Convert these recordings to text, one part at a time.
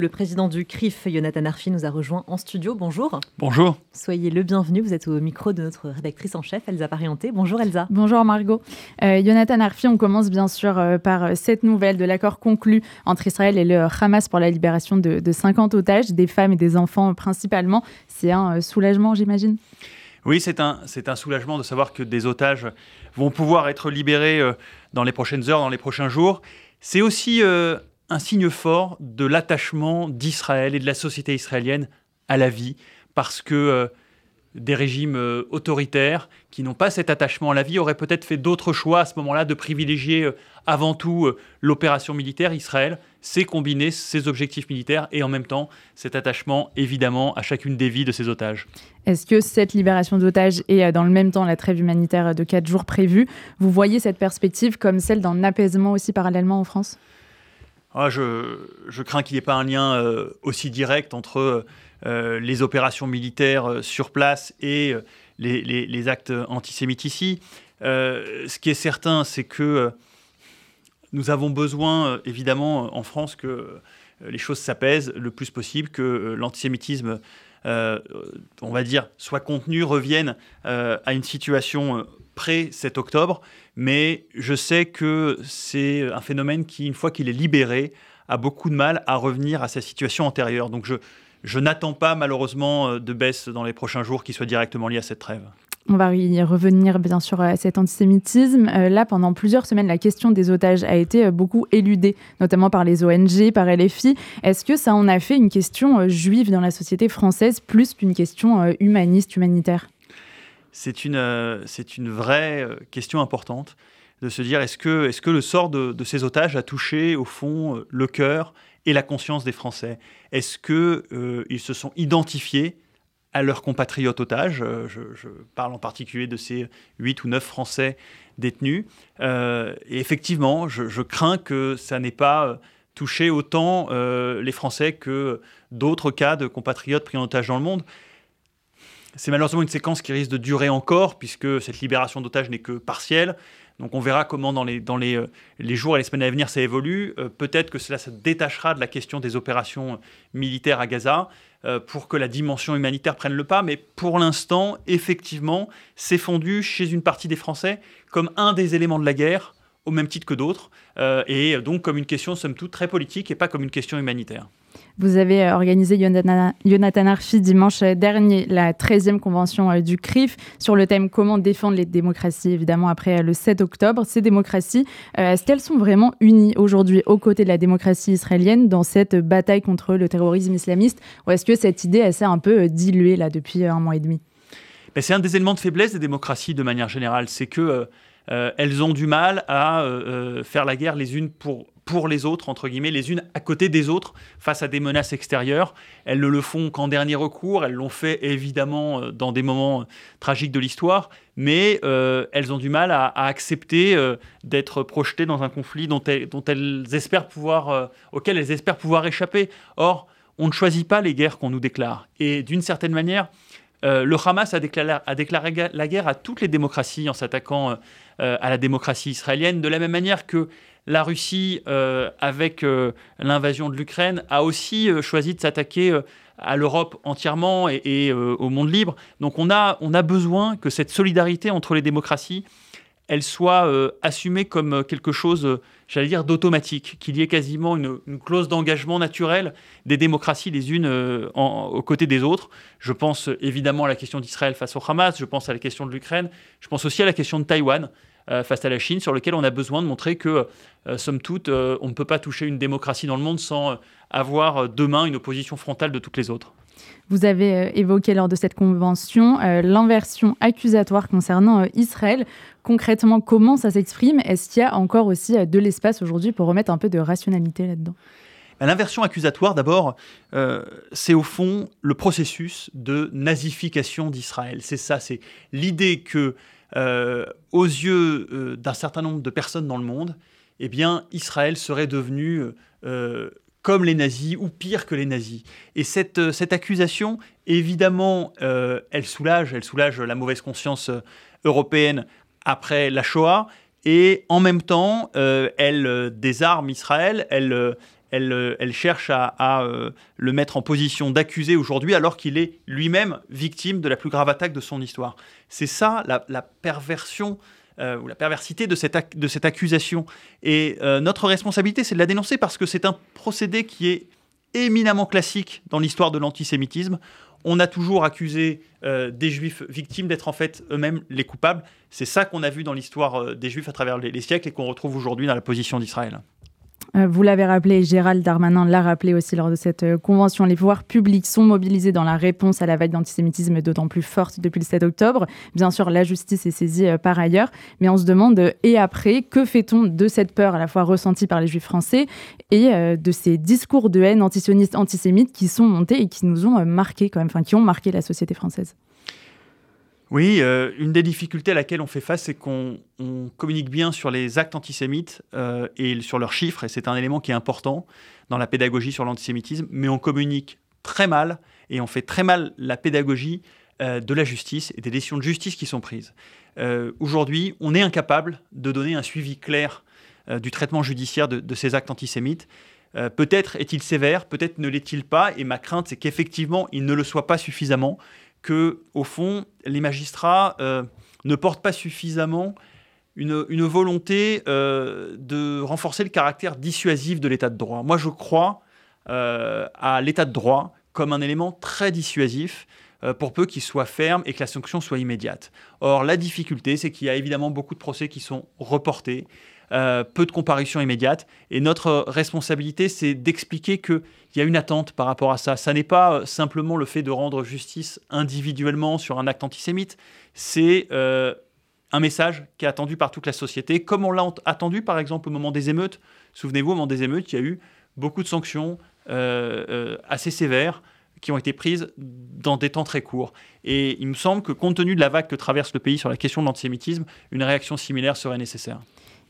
Le président du CRIF, Jonathan Arfi, nous a rejoint en studio. Bonjour. Bonjour. Soyez le bienvenu. Vous êtes au micro de notre rédactrice en chef, Elsa Parienté. Bonjour Elsa. Bonjour Margot. Euh, Jonathan Arfi, on commence bien sûr euh, par euh, cette nouvelle de l'accord conclu entre Israël et le Hamas pour la libération de, de 50 otages, des femmes et des enfants principalement. C'est un soulagement, j'imagine? Oui, c'est un, c'est un soulagement de savoir que des otages vont pouvoir être libérés dans les prochaines heures, dans les prochains jours. C'est aussi un signe fort de l'attachement d'Israël et de la société israélienne à la vie, parce que euh, des régimes euh, autoritaires qui n'ont pas cet attachement à la vie auraient peut-être fait d'autres choix à ce moment-là de privilégier euh, avant tout l'opération militaire. Israël sait combiner ses objectifs militaires et en même temps cet attachement évidemment à chacune des vies de ses otages. Est-ce que cette libération d'otages et dans le même temps la trêve humanitaire de quatre jours prévue, vous voyez cette perspective comme celle d'un apaisement aussi parallèlement en France? Ah, je, crains qu'il n'y ait pas un lien euh, aussi direct entre euh, les opérations militaires euh, sur place et les, actes antisémites ici. ce qui est certain, c'est que nous avons besoin, évidemment, en France, que les choses s'apaisent le plus possible, que l'antisémitisme, on va dire, soit contenu, revienne à une situation pré-7 octobre, mais je sais que c'est un phénomène qui, une fois qu'il est libéré, a beaucoup de mal à revenir à sa situation antérieure. Donc je, je n'attends pas malheureusement euh, de baisse dans les prochains jours qui soit directement liée à cette trêve. On va y revenir bien sûr à cet antisémitisme. Euh, là, pendant plusieurs semaines, la question des otages a été euh, beaucoup éludée, notamment par les ONG, par LFI. Est-ce que ça en a fait une question juive dans la société française plus qu'une question humaniste, humanitaire? C'est une, euh, c'est une vraie euh, question importante de se dire est-ce que, est que le sort de, ces otages a touché au fond euh, le cœur et la conscience des Français? Est-ce qu'ils ils se sont identifiés à leurs compatriotes otages je, parle en particulier de ces huit ou neuf Français détenus. et effectivement, je, crains que ça n'ait pas touché autant les Français que d'autres cas de compatriotes pris en otage dans le monde. C'est malheureusement une séquence qui risque de durer encore, puisque cette libération d'otages n'est que partielle. Donc on verra comment dans les, euh, jours et les semaines à venir ça évolue. Euh, peut-être que cela se détachera de la question des opérations militaires à Gaza euh, pour que la dimension humanitaire prenne le pas. Mais pour l'instant, effectivement, c'est fondu chez une partie des Français comme un des éléments de la guerre, au même titre que d'autres, et donc comme une question, somme toute, très politique et pas comme une question humanitaire. Vous avez euh, organisé, Jonathan Arfi, dimanche dernier, la 13e convention euh, du CRIF sur le thème Comment défendre les démocraties, évidemment, après euh, le 7 octobre. Ces démocraties, est-ce qu'elles sont vraiment unies aujourd'hui aux côtés de la démocratie israélienne dans cette bataille contre le terrorisme islamiste Ou est-ce que cette idée, elle s'est un peu diluée là depuis un mois et demi? C'est un des éléments de faiblesse des démocraties de manière générale. C'est que elles ont du mal à faire la guerre les unes pour pour les autres, entre guillemets, les unes à côté des autres, face à des menaces extérieures. Elles ne le font qu'en dernier recours, elles l'ont fait évidemment euh, dans des moments euh, tragiques de l'histoire, mais euh, elles ont du mal à, accepter d'être projetées dans un conflit dont elles, espèrent pouvoir, auquel elles espèrent pouvoir échapper. Or, on ne choisit pas les guerres qu'on nous déclare. Et d'une certaine manière, le Hamas a déclaré, la guerre à toutes les démocraties en s'attaquant à la démocratie israélienne, de la même manière que la Russie, euh, avec euh, l'invasion de l'Ukraine, a aussi euh, choisi de s'attaquer à l'Europe entièrement et, au monde libre. Donc on a, on a besoin que cette solidarité entre les démocraties, elle soit assumée comme quelque chose, j'allais dire, d'automatique, qu'il y ait quasiment une, clause d'engagement naturelle des démocraties les unes aux côtés des autres. Je pense évidemment à la question d'Israël face au Hamas, je pense à la question de l'Ukraine, je pense aussi à la question de Taïwan. Euh, face à la Chine, sur lequel on a besoin de montrer que, euh, somme toute, euh, on ne peut pas toucher une démocratie dans le monde sans avoir demain une opposition frontale de toutes les autres. Vous avez évoqué lors de cette convention l'inversion accusatoire concernant Israël. Concrètement, comment ça s'exprime? Est-ce qu'il y a encore aussi de l'espace aujourd'hui pour remettre un peu de rationalité là-dedans? Ben, L'inversion accusatoire, d'abord, c'est au fond le processus de nazification d'Israël. C'est ça, c'est l'idée que euh, aux yeux euh, d'un certain nombre de personnes dans le monde, eh bien, Israël serait devenu euh, comme les nazis ou pire que les nazis. Et cette, cette accusation, évidemment, elle soulage, elle soulage la mauvaise conscience européenne après la Shoah, et en même temps, elle désarme Israël, elle, elle, elle cherche à, le mettre en position d'accusé aujourd'hui alors qu'il est lui-même victime de la plus grave attaque de son histoire. C'est ça la, perversion ou la perversité de cette, accusation. Et notre responsabilité, c'est de la dénoncer parce que c'est un procédé qui est éminemment classique dans l'histoire de l'antisémitisme. On a toujours accusé euh, des juifs victimes d'être en fait eux-mêmes les coupables. C'est ça qu'on a vu dans l'histoire euh, des juifs à travers les siècles et qu'on retrouve aujourd'hui dans la position d'Israël. Euh, vous l'avez rappelé, Gérald Darmanin l'a rappelé aussi lors de cette euh, convention. Les pouvoirs publics sont mobilisés dans la réponse à la vague d'antisémitisme d'autant plus forte depuis le 7 octobre. Bien sûr, la justice est saisie euh, par ailleurs, mais on se demande et après, que fait-on de cette peur à la fois ressentie par les juifs français et de ces discours de haine antisionistes, antisémites qui sont montés et qui nous ont marqué quand même, enfin qui ont marqué la société française? Oui, euh, une des difficultés à laquelle on fait face, c'est qu'on communique bien sur les actes antisémites euh, et sur leurs chiffres, et c'est un élément qui est important dans la pédagogie sur l'antisémitisme, mais on communique très mal et on fait très mal la pédagogie euh, de la justice et des décisions de justice qui sont prises. Aujourd'hui, on est incapable de donner un suivi clair du traitement judiciaire de, de ces actes antisémites. peut-être est-il sévère, peut-être ne l'est-il pas, et ma crainte, c'est qu'effectivement, il ne le soit pas suffisamment, que, au fond, les magistrats euh, ne portent pas suffisamment une, volonté euh, de renforcer le caractère dissuasif de l'état de droit. Moi, je crois euh, à l'état de droit comme un élément très dissuasif pour peu qu'il soit ferme et que la sanction soit immédiate. Or, la difficulté, c'est qu'il y a évidemment beaucoup de procès qui sont reportés, euh, peu de comparutions immédiates. Et notre responsabilité, c'est d'expliquer qu'il y a une attente par rapport à ça. Ça n'est pas euh, simplement le fait de rendre justice individuellement sur un acte antisémite, c'est euh, un message qui est attendu par toute la société, comme on l'a attendu par exemple au moment des émeutes. Souvenez-vous, au moment des émeutes, il y a eu beaucoup de sanctions assez sévères qui ont été prises dans des temps très courts. Et il me semble que compte tenu de la vague que traverse le pays sur la question de l'antisémitisme, une réaction similaire serait nécessaire.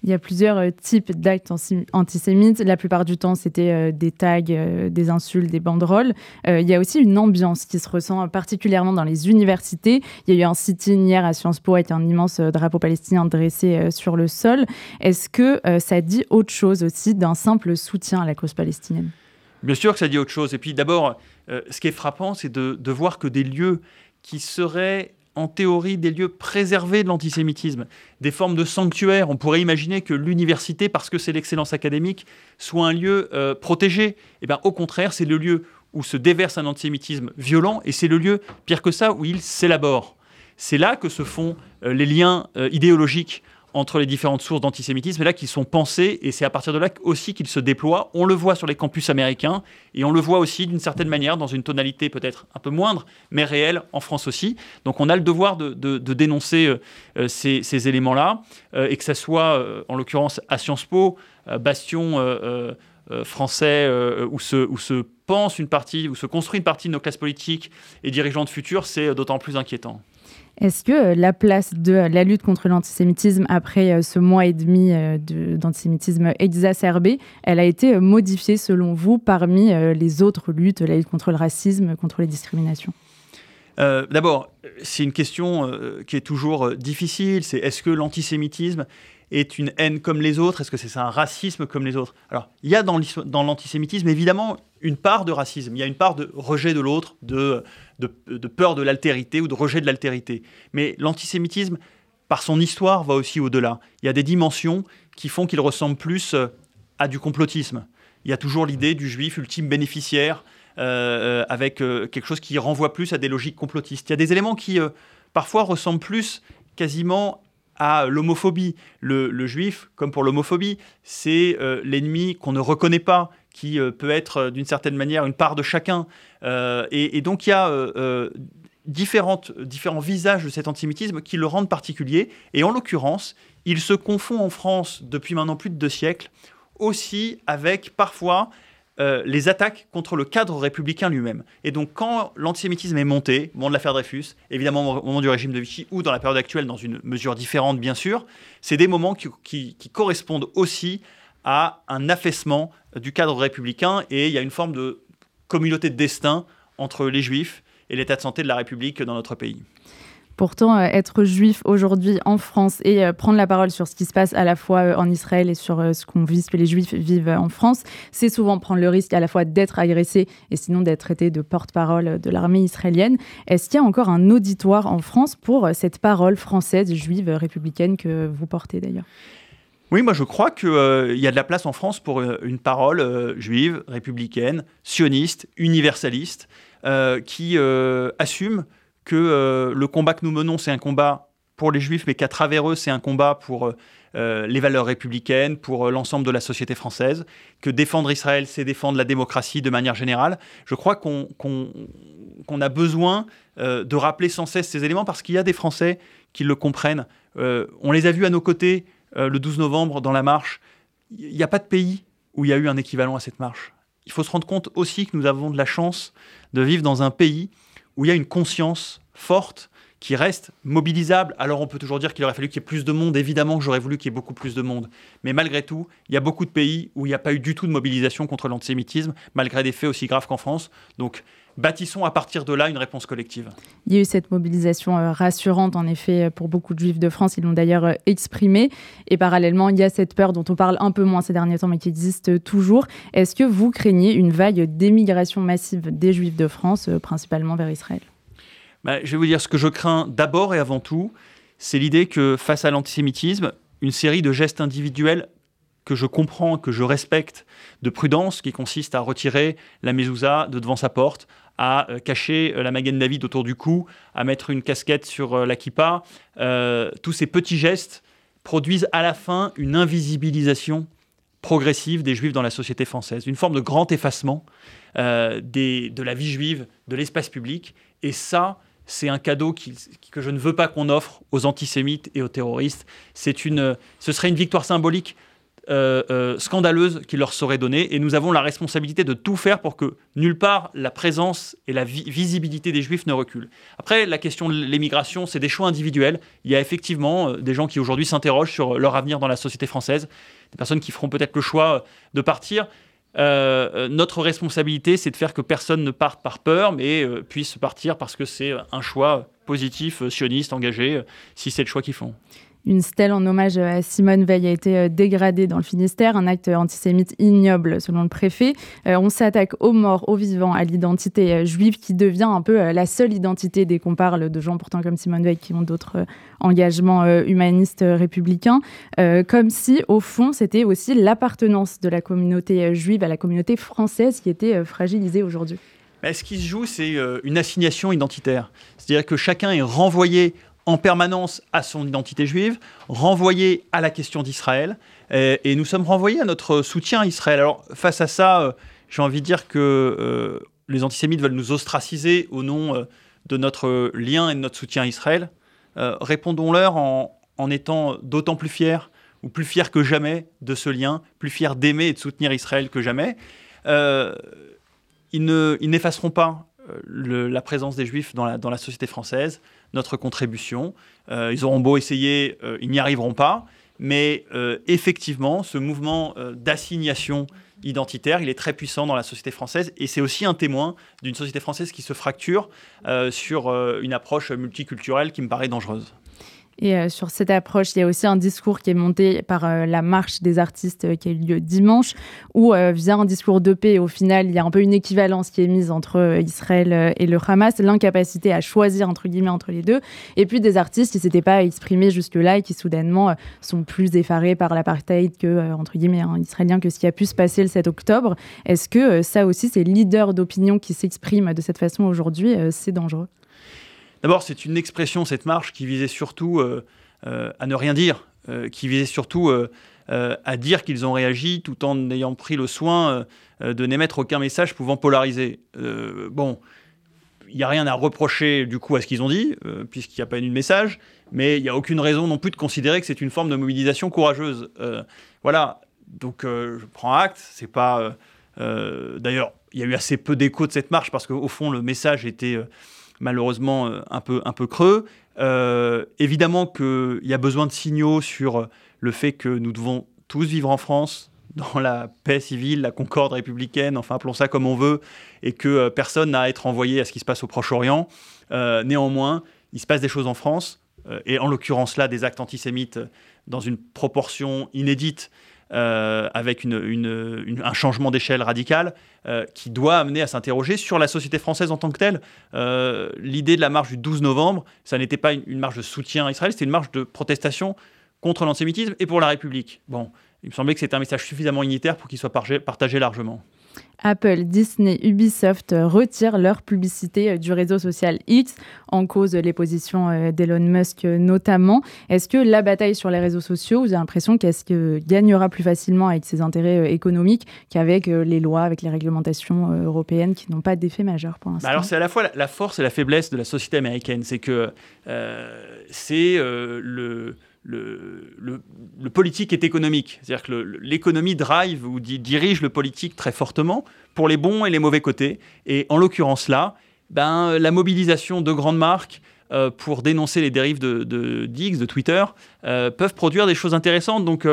Il y a plusieurs euh, types d'actes antisémites. La plupart du temps, c'était euh, des tags, euh, des insultes, des banderoles. il y a aussi une ambiance qui se ressent particulièrement dans les universités. Il y a eu un sit-in hier à Sciences Po avec un immense drapeau palestinien dressé sur le sol. Est-ce que ça dit autre chose aussi d'un simple soutien à la cause palestinienne? Bien sûr que ça dit autre chose. Et puis d'abord, ce qui est frappant, c'est de, de voir que des lieux qui seraient en théorie des lieux préservés de l'antisémitisme, des formes de sanctuaires. On pourrait imaginer que l'université, parce que c'est l'excellence académique, soit un lieu euh, protégé. Et eh bien, au contraire, c'est le lieu où se déverse un antisémitisme violent et c'est le lieu, pire que ça, où il s'élabore. C'est là que se font euh, les liens euh, idéologiques entre les différentes sources d'antisémitisme, et là qu'ils sont pensés, et c'est à partir de là aussi qu'ils se déploient. On le voit sur les campus américains, et on le voit aussi d'une certaine manière, dans une tonalité peut-être un peu moindre, mais réelle, en France aussi. Donc on a le devoir de, dénoncer euh, euh, ces, éléments-là, euh, et que ça soit, en l'occurrence, à Sciences Po, bastion français, où se, pense une partie, où se construit une partie de nos classes politiques et dirigeants de futur, c'est d'autant plus inquiétant. Est-ce que euh, la place de la lutte contre l'antisémitisme après euh, ce mois et demi euh, d'antisémitisme exacerbé, elle a été modifiée selon vous parmi les autres luttes, la lutte contre le racisme, contre les discriminations? D'abord, c'est une question qui est toujours difficile. C'est est-ce que l'antisémitisme est une haine comme les autres? Est-ce que c'est un racisme comme les autres? Alors, il y a dans l'antisémitisme évidemment une part de racisme, il y a une part de rejet de l'autre, de, peur de l'altérité ou de rejet de l'altérité. Mais l'antisémitisme, par son histoire, va aussi au-delà. Il y a des dimensions qui font qu'il ressemble plus euh, à du complotisme. Il y a toujours l'idée du juif ultime bénéficiaire, euh, euh, avec quelque chose qui renvoie plus à des logiques complotistes. Il y a des éléments qui, parfois, ressemblent plus quasiment à l'homophobie. Le, juif, comme pour l'homophobie, c'est l'ennemi qu'on ne reconnaît pas, qui euh, peut être euh, d'une certaine manière une part de chacun. Euh, et, donc il y a différents visages de cet antisémitisme qui le rendent particulier. Et en l'occurrence, il se confond en France depuis maintenant plus de deux siècles aussi avec parfois les attaques contre le cadre républicain lui-même. Et donc, quand l'antisémitisme est monté, au moment de l'affaire Dreyfus, évidemment au moment du régime de Vichy, ou dans la période actuelle, dans une mesure différente, bien sûr, c'est des moments qui, qui correspondent aussi à un affaissement du cadre républicain et il y a une forme de communauté de destin entre les juifs et l'état de santé de la République dans notre pays. Pourtant, être juif aujourd'hui en France et prendre la parole sur ce qui se passe à la fois en Israël et sur ce qu'on vit, ce que les juifs vivent en France, c'est souvent prendre le risque à la fois d'être agressé et sinon d'être traité de porte-parole de l'armée israélienne. Est-ce qu'il y a encore un auditoire en France pour cette parole française juive républicaine que vous portez d'ailleurs? Oui, moi je crois qu'il euh, y a de la place en France pour euh, une parole euh, juive, républicaine, sioniste, universaliste, qui assume que le combat que nous menons, c'est un combat pour les juifs, mais qu'à travers eux, c'est un combat pour les valeurs républicaines, pour l'ensemble de la société française, que défendre Israël, c'est défendre la démocratie de manière générale. Je crois qu'on a besoin de rappeler sans cesse ces éléments parce qu'il y a des Français qui le comprennent. on les a vus à nos côtés euh, le 12 novembre dans la marche, il n'y a pas de pays où il y a eu un équivalent à cette marche. Il faut se rendre compte aussi que nous avons de la chance de vivre dans un pays où il y a une conscience forte qui reste mobilisable. Alors on peut toujours dire qu'il aurait fallu qu'il y ait plus de monde. Évidemment j'aurais voulu qu'il y ait beaucoup plus de monde. Mais malgré tout, il y a beaucoup de pays où il n'y a pas eu du tout de mobilisation contre l'antisémitisme, malgré des faits aussi graves qu'en France. Donc bâtissons à partir de là une réponse collective. Il y a eu cette mobilisation euh, rassurante, en effet, pour beaucoup de juifs de France. Ils l'ont d'ailleurs euh, exprimé. Et parallèlement, il y a cette peur dont on parle un peu moins ces derniers temps, mais qui existe toujours. Est-ce que vous craignez une vague d'émigration massive des juifs de France, euh, principalement vers Israël? Bah, Je vais vous dire ce que je crains d'abord et avant tout, c'est l'idée que face à l'antisémitisme, une série de gestes individuels que je comprends, que je respecte, de prudence, qui consiste à retirer la mezouza de devant sa porte, à euh, cacher euh, la Magen David autour du cou, à mettre une casquette sur euh, la kippa. tous ces petits gestes produisent à la fin une invisibilisation progressive des juifs dans la société française, une forme de grand effacement de la vie juive, de l'espace public. Et ça, c'est un cadeau que je ne veux pas qu'on offre aux antisémites et aux terroristes. Une, ce serait une victoire symbolique euh, euh, scandaleuse qui leur serait donnée. Et nous avons la responsabilité de tout faire pour que nulle part la présence et la visibilité des juifs ne reculent. Après, la question de l'émigration, c'est des choix individuels. Il y a effectivement euh, des gens qui aujourd'hui s'interrogent sur leur avenir dans la société française, des personnes qui feront peut-être le choix de partir. notre responsabilité, c'est de faire que personne ne parte par peur, mais puisse partir parce que c'est un choix positif, sioniste, engagé, si c'est le choix qu'ils font. Une stèle en hommage à Simone Veil a été euh, dégradée dans le Finistère, un acte antisémite ignoble selon le préfet. Euh, on s'attaque aux morts, aux vivants, à l'identité euh, juive qui devient un peu la seule identité dès qu'on parle de gens pourtant comme Simone Veil qui ont d'autres engagements humanistes républicains. Comme si, au fond, c'était aussi l'appartenance de la communauté juive à la communauté française qui était fragilisée aujourd'hui. ce qui se joue, c'est une assignation identitaire. C'est-à-dire que chacun est renvoyé en permanence à son identité juive, renvoyé à la question d'Israël, et, nous sommes renvoyés à notre soutien à Israël. Alors face à ça, euh, j'ai envie de dire que euh, les antisémites veulent nous ostraciser au nom euh, de notre lien et de notre soutien à Israël. Répondons-leur en, étant d'autant plus fiers, ou plus fiers que jamais de ce lien, plus fiers d'aimer et de soutenir Israël que jamais. ils n'effaceront pas la présence des Juifs dans la société française notre contribution. Euh, ils auront beau essayer, euh, ils n'y arriveront pas. Mais euh, effectivement, ce mouvement d'assignation identitaire, il est très puissant dans la société française et c'est aussi un témoin d'une société française qui se fracture sur une approche multiculturelle qui me paraît dangereuse. Et euh, sur cette approche, il y a aussi un discours qui est monté par euh, la marche des artistes euh, qui a eu lieu dimanche, où via un discours de paix, au final, il y a un peu une équivalence qui est mise entre Israël et le Hamas, l'incapacité à choisir entre guillemets entre les deux, et puis des artistes qui s'étaient pas exprimés jusque-là et qui soudainement sont plus effarés par l'apartheid que entre guillemets un israélien que ce qui a pu se passer le 7 octobre. Est-ce que ça aussi, ces leaders d'opinion qui s'expriment de cette façon aujourd'hui, c'est dangereux? D'abord, c'est une expression, cette marche, qui visait surtout euh, euh, à ne rien dire, euh, qui visait surtout à dire qu'ils ont réagi tout en ayant pris le soin de n'émettre aucun message pouvant polariser. bon, il n'y a rien à reprocher du coup à ce qu'ils ont dit, puisqu'il n'y a pas eu de message, mais il n'y a aucune raison non plus de considérer que c'est une forme de mobilisation courageuse. voilà, donc je prends acte, c'est pas... D'ailleurs, il y a eu assez peu d'écho de cette marche, parce qu'au fond, le message était malheureusement euh, un peu, un peu creux. Euh, évidemment qu'il y a besoin de signaux sur le fait que nous devons tous vivre en France, dans la paix civile, la concorde républicaine, enfin appelons ça comme on veut, et que euh, personne n'a à être envoyé à ce qui se passe au Proche-Orient. néanmoins, il se passe des choses en France, et en l'occurrence là, des actes antisémites dans une proportion inédite. Avec une, un changement d'échelle radical qui doit amener à s'interroger sur la société française en tant que telle. L'idée de la marche du 12 novembre, ça n'était pas une, marche de soutien à Israël, c'était une marche de protestation contre l'antisémitisme et pour la République. Bon, il me semblait que c'était un message suffisamment unitaire pour qu'il soit partagé largement. Apple, Disney, Ubisoft retirent leur publicité euh, du réseau social X en cause les positions euh, d'Elon Musk euh, notamment. Est-ce que la bataille sur les réseaux sociaux, vous avez l'impression qu'elle gagnera plus facilement avec ses intérêts économiques qu'avec les lois, avec les réglementations européennes qui n'ont pas d'effet majeur pour l'instant? bah Alors c'est à la fois la force et la faiblesse de la société américaine. C'est que c'est le le, politique est économique. C'est-à-dire que l'économie drive ou dirige le politique très fortement pour les bons et les mauvais côtés. Et en l'occurrence là, ben, la mobilisation de grandes marques euh, pour dénoncer les dérives de, de de Twitter, euh, peuvent produire des choses intéressantes. Donc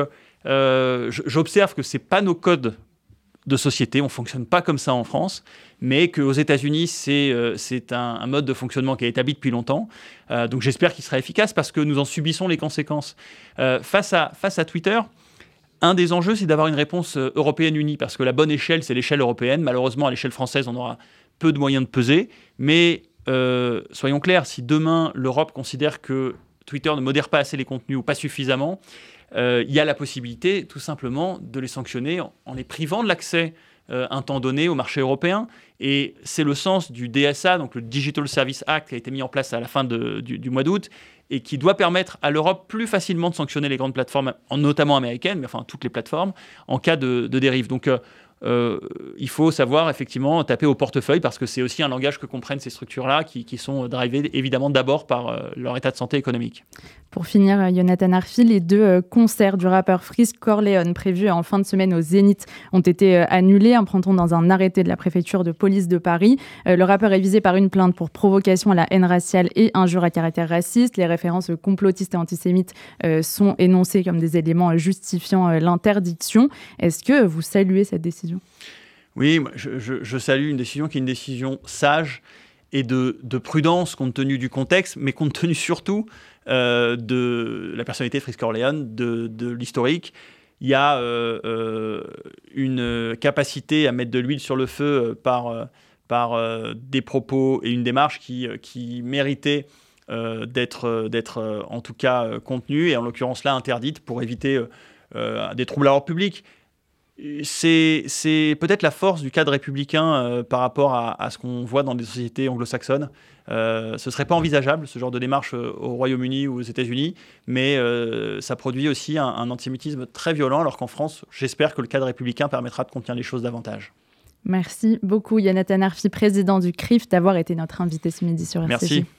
euh, j'observe que ce n'est pas nos codes de société. On ne fonctionne pas comme ça en France, mais qu'aux États-Unis, c'est euh, un, mode de fonctionnement qui est établi depuis longtemps. Euh, donc j'espère qu'il sera efficace parce que nous en subissons les conséquences. Euh, face, à, face à Twitter, un des enjeux, c'est d'avoir une réponse européenne unie, parce que la bonne échelle, c'est l'échelle européenne. Malheureusement, à l'échelle française, on aura peu de moyens de peser. Mais soyons clairs, si demain l'Europe considère que Twitter ne modère pas assez les contenus ou pas suffisamment, euh, il y a la possibilité tout simplement de les sanctionner en, les privant de l'accès euh, un temps donné au marché européen. Et c'est le sens du DSA, donc le Digital Service Act, qui a été mis en place à la fin du, mois d'août et qui doit permettre à l'Europe plus facilement de sanctionner les grandes plateformes, notamment américaines, mais enfin toutes les plateformes, en cas de, dérive. Donc euh, euh, il faut savoir effectivement taper au portefeuille parce que c'est aussi un langage que comprennent ces structures-là qui, sont drivées évidemment d'abord par euh, leur état de santé économique. Pour finir, euh, Jonathan Arfi, les deux concerts du rappeur Frisk Corleone prévus en fin de semaine au Zénith ont été annulés, en prenant dans un arrêté de la préfecture de police de Paris. Le rappeur est visé par une plainte pour provocation à la haine raciale et injure à caractère raciste. Les références complotistes et antisémites sont énoncées comme des éléments justifiant l'interdiction. Est-ce que vous saluez cette décision? Oui, je, salue une décision qui est une décision sage et de, prudence compte tenu du contexte, mais compte tenu surtout euh, de la personnalité de Frisk Orléans, de, l'historique. Il y a euh, euh, une capacité à mettre de l'huile sur le feu par, des propos et une démarche qui, qui méritait d'être en tout cas contenue et en l'occurrence là interdite pour éviter des troubles à l'ordre public c'est peut-être la force du cadre républicain euh, par rapport à, ce qu'on voit dans des sociétés anglo-saxonnes. Euh, ce ne serait pas envisageable, ce genre de démarche euh, au Royaume-Uni ou aux États-Unis, mais ça produit aussi un, un, antisémitisme très violent, alors qu'en France, j'espère que le cadre républicain permettra de contenir les choses davantage. Merci beaucoup, Yanathan Arfi, président du CRIF, d'avoir été notre invité ce midi sur RCJ. Merci.